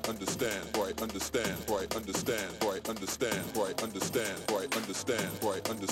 quite understand, quite understand, quite understand, quite understand, quite understand, quite understand, quite understand.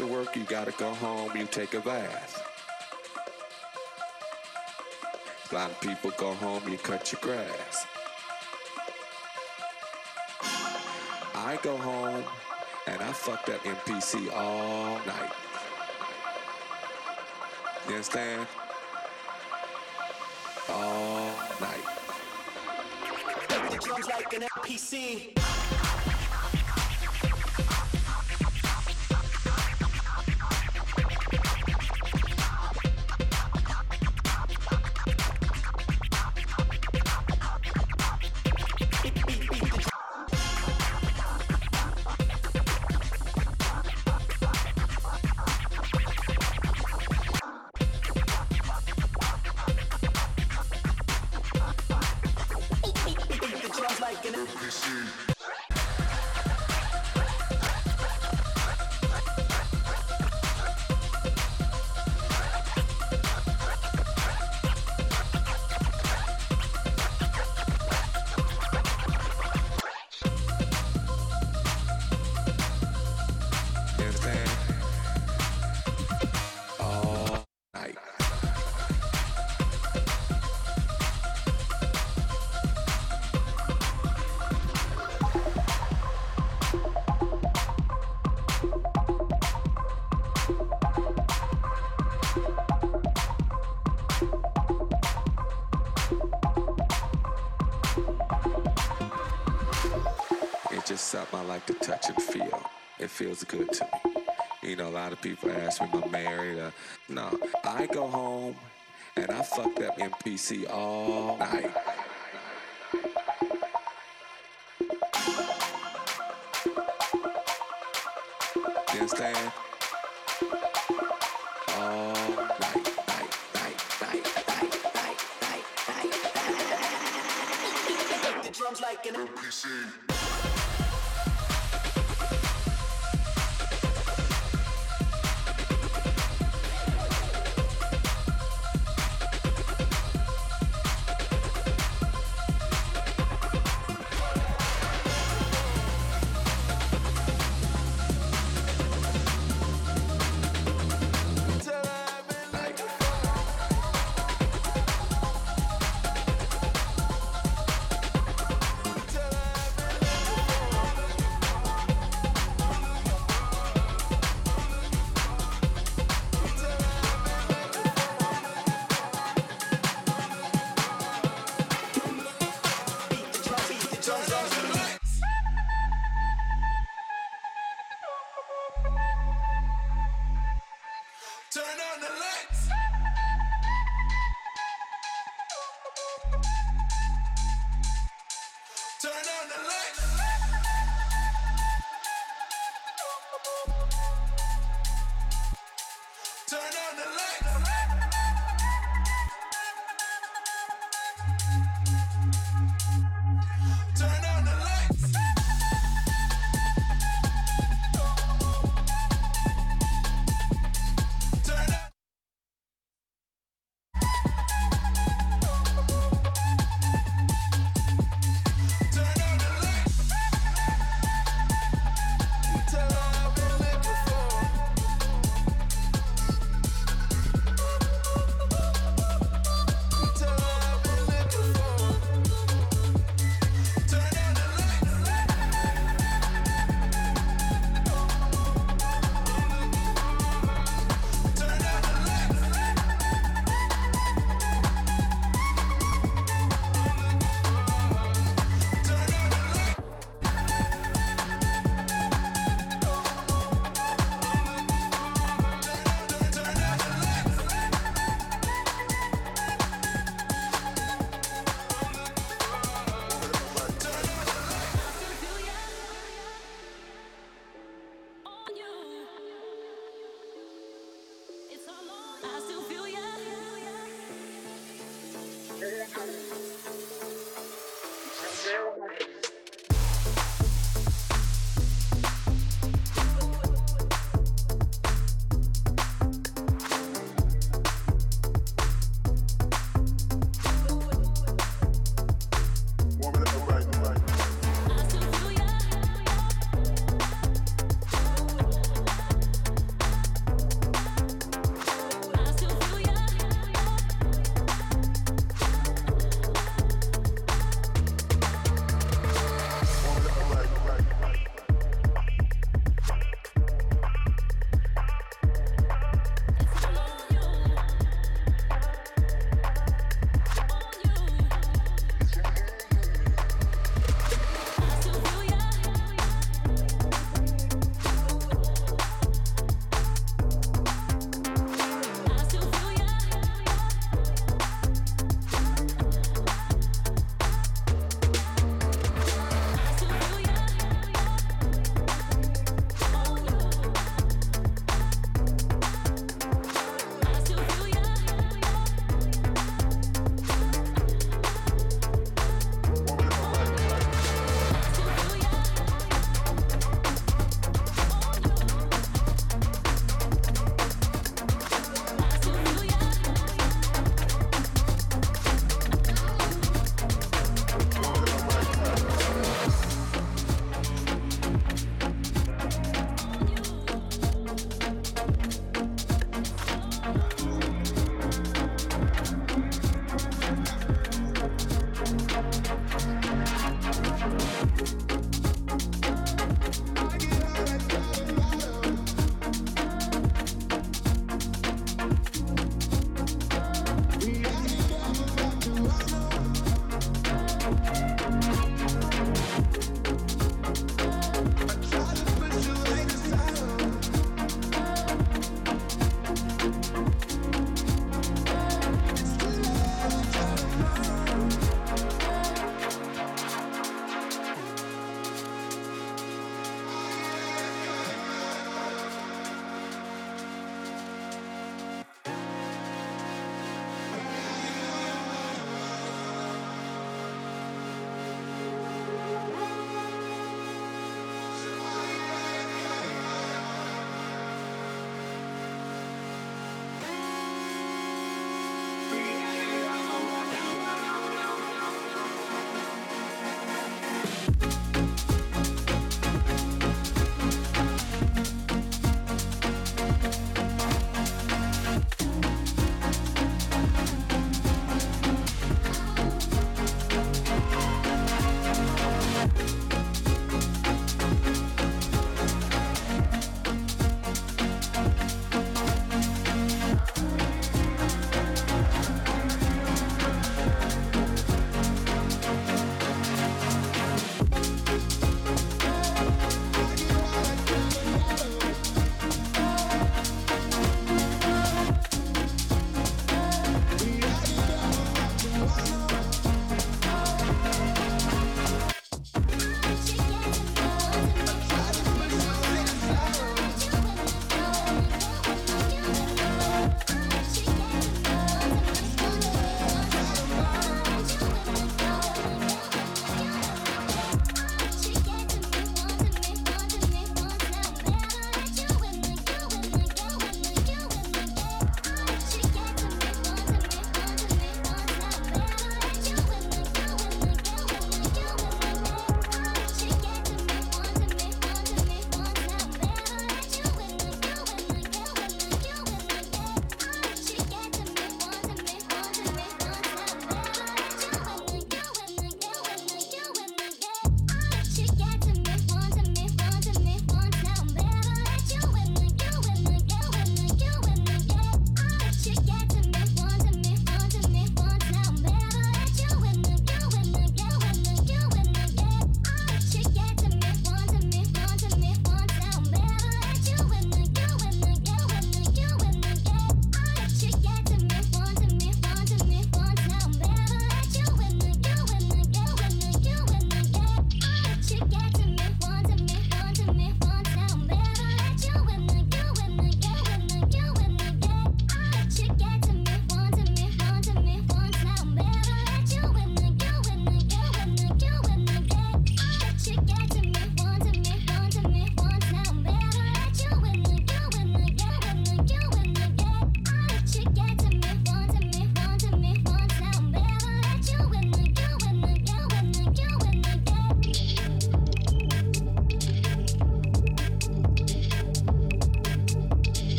After work, you gotta go home, you take a bath. A lot of people go home, you cut your grass. I go home and I fuck that MPC all night. You understand? All night. Like an MPC. Feels good to me. You know, a lot of people ask me if I'm married. Uh, no, I go home and I fuck that MPC all night.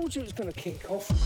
Told you it was going to kick off.